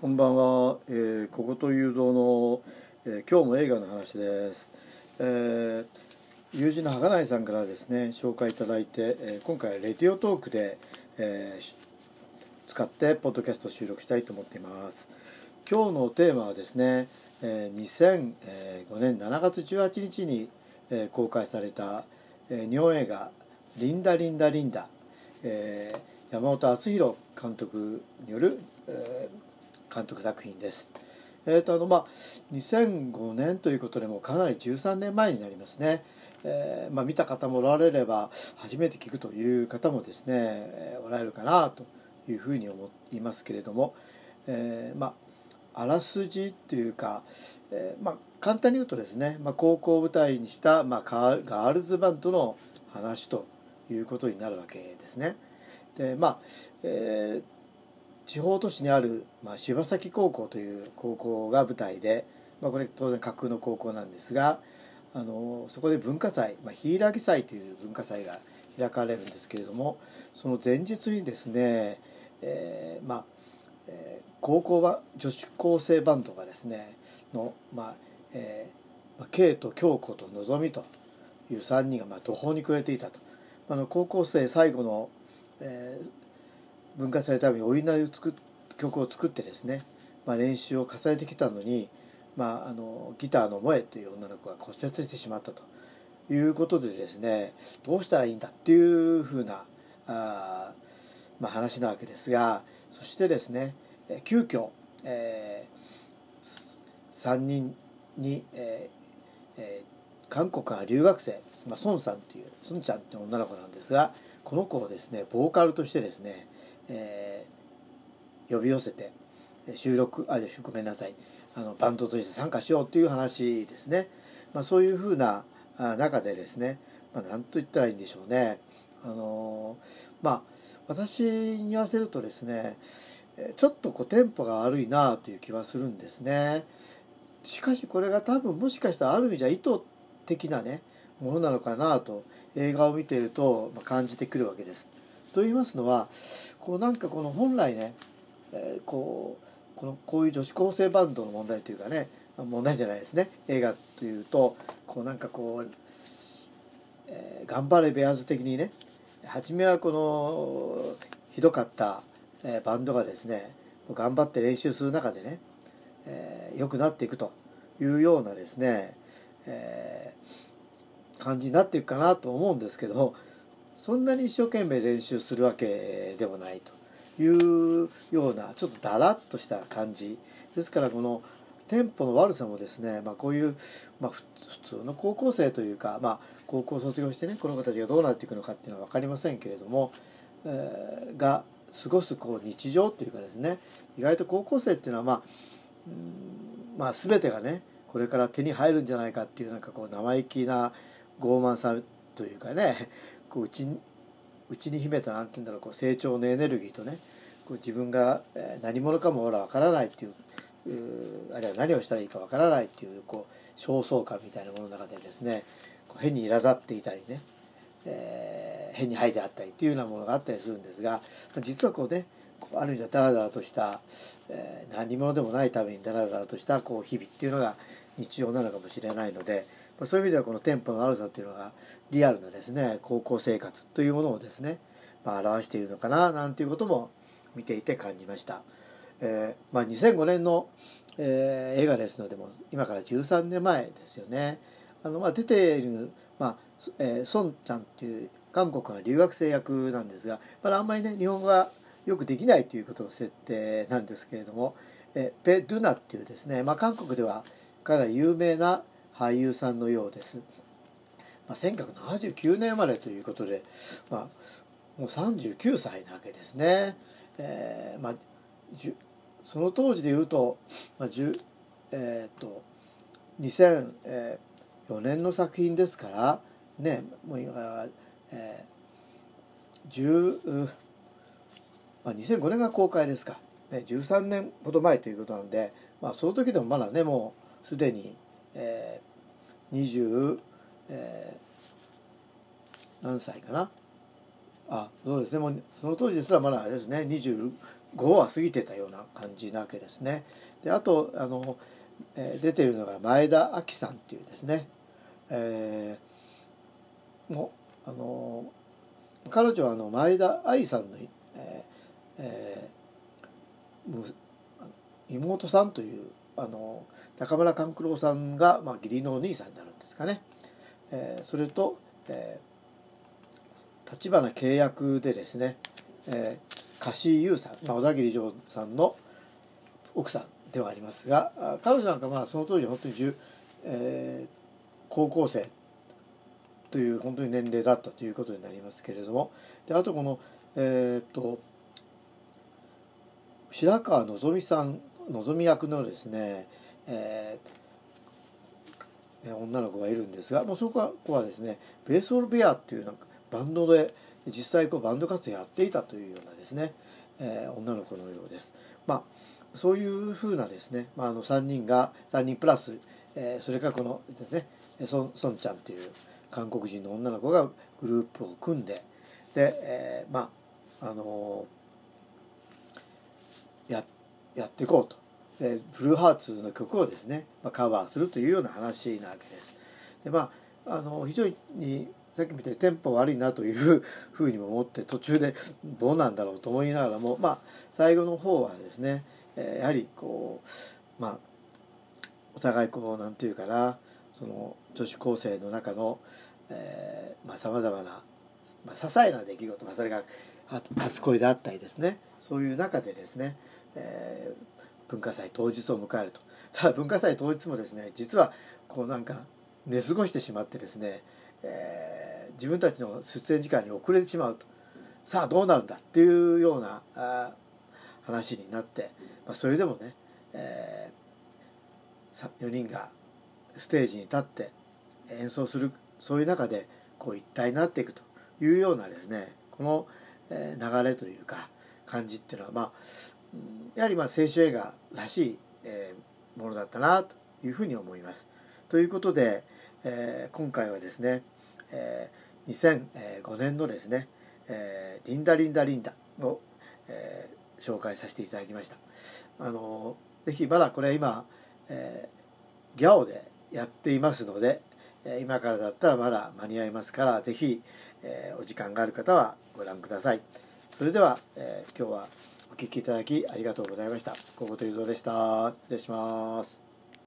こんばんは、えー、小言雄三の、えー、今日も映画の話です、えー、友人の儚井さんからですね紹介いただいて、えー、今回レディオトークで、えー、使ってポッドキャスト収録したいと思っています。今日のテーマはですね、えー、2005年7月18日に、えー、公開された、えー、日本映画「リンダリンダリンダ」えー、山本篤弘監督による、えー監督作品です。えーとあのまあ、2005年ということでもかなり13年前になりますね、えーまあ、見た方もおられれば初めて聞くという方もですね、おられるかなというふうに思いますけれども、えーまあ、あらすじというか、えーまあ、簡単に言うとですね、まあ、高校を舞台にした、まあ、ガールズバンドの話ということになるわけですね。でまあえー地方都市にある、まあ、柴崎高校という高校が舞台で、まあ、これ当然架空の高校なんですがあのそこで文化祭、まあ、柊祭という文化祭が開かれるんですけれどもその前日にですね、えー、まあ、えー、高校は女子高生バンドがですねの、まあえー、K と京子とのぞみという3人がまあ途方に暮れていたと。あの高校生最後の、えー、文化祭のためにお稲荷を作曲を作ってですね、まあ、練習を重ねてきたのに、まあ、あのギターの萌えという女の子が骨折してしまったと。いうことでですねどうしたらいいんだっていうふうなあ、まあ、話なわけですがそしてですね急遽、えー、3人に、えーえー、韓国から留学生、まあ、ソンさんというソンちゃんって女の子なんですがこの子をですねボーカルとしてですねえー、呼び寄せて収録あごめんなさい。あのバンドとして参加しようという話ですね、まあ、そういうふうな中でですね、まあ、何と言ったらいいんでしょうね。あの、まあ私に言わせるとですねちょっとこうテンポが悪いなという気はするんですね。しかしこれが多分もしかしたらある意味じゃ意図的なねものなのかなと映画を見ていると感じてくるわけです。と言いますのはこうなんかこの本来ね、えー、こうこのこういう女子高生バンドの問題というかね問題じゃないですね映画というとこうなんかこう、えー、頑張れベアーズ的にね初めはこのひどかった、えー、バンドがですね頑張って練習する中でね、えー、良くなっていくというようなですね、えー、感じになっていくかなと思うんですけどそんなに一生懸命練習するわけでもないというようなちょっとだらっとした感じ。ですからこのテンポの悪さもですね、まあ、こういう、まあ、普通の高校生というか、まあ、高校卒業してねこの子たちがどうなっていくのかっていうのは分かりませんけれども、えー、が過ごすこう日常っていうかですね意外と高校生っていうのはまあ、まあ、全てがねこれから手に入るんじゃないかっていうなんかこう生意気な傲慢さというかねこう内に内に秘めた何て言うんだろうこう成長のエネルギーとねこう自分が何者かもほら分からないっていうあるいは何をしたらいいか分からないっていうこう焦燥感みたいなものの中でですね変に苛立っていたりね、えー、変に吐いてあったりっていうようなものがあったりするんですが実はこうねある意味ではダラダラとした、えー、何者でもないためにダラダラとしたこう日々っていうのが日常なのかもしれないのでそういう意味ではこのテンポの悪さというのがリアルなですね高校生活というものをですね、まあ、表しているのかななんていうことも見ていて感じました。えーまあ、2005年の、えー、映画ですのでも今から13年前ですよね。あのまあ、出ている、まあえー、ソンちゃんっていう韓国の留学生役なんですが、まだあんまりね日本語がよくできないということの設定なんですけれども、えー、ペ・ドゥナっていうですね、まあ、韓国ではかなり有名な俳優さんのようです。まあ、1979年生まれということで、まあ、もう39歳なわけですね。えーまあ、その当時でいうと、まあえーと、2004年の作品ですからねもう今、えー10まあ、2005年が公開ですか、ね、13年ほど前ということなんで、まあ、その時でもまだねもうすでに、え20、えー、何歳かな？あそうですね。もうその当時ですらまだあれですね。25は過ぎてたような感じなわけですね。であとあの、え、出てるのが前田亜紀さんっていうですね、えー、もうあの彼女はあの前田愛さんの、えーえー、妹さんというあの中村勘九郎さんが、まあ、義理のお兄さんになるんですかね。えー、それと、えー、立花契約でですね、えー、柏優さん、まあ、小田切丈さんの奥さんではありますが彼女なんかまあその当時本当に、えー、高校生という本当に年齢だったということになりますけれどもであとこのえっ、と白川希さん希役のですね、えー、女の子がいるんですがもうその子はですねベースオールベアっていうなんかバンドで実際こうバンド活動やっていたというようなですね、えー、女の子のようです。まあそういうふうなですね、まあ、あの3人が3人プラス、えー、それからこのですね孫ちゃんという韓国人の女の子がグループを組んでで、えー、まああのー、ややっていこうとでブルーハーツの曲をですね、まあ、カバーするというような話なわけです。でまああの非常にさっきみたいにテンポ悪いなというふうにも思って途中でどうなんだろうと思いながらもまあ最後の方はですねやはりこうまあお互いこう何て言うかなその女子高生の中のさまざ、まな、まあ、些細な出来事、まあ、それが初恋であったりですねそういう中でですね、えー、文化祭当日を迎えると。ただ文化祭当日もですね実はこうなんか寝過ごしてしまってですね、えー、自分たちの出演時間に遅れてしまうと。さあどうなるんだっていうようなあ話になって、まあ、それでもね、えー、4人がステージに立って演奏するそういう中でこう一体になっていくと。いうようなですねこの流れというか感じっていうのはまあやはりまあ青春映画らしいものだったなというふうに思います。ということで、えー、今回はですね、えー、2005年のですね「えー、リンダリンダリンダを」え、紹介させていただきました。あのぜひまだこれ今、え、ギャオでやっていますので、今からだったらまだ間に合いますから是非、えお時間がある方はご覧ください。それでは、え今日はお聴きいただきありがとうございました。小言ゆぞでした。失礼します。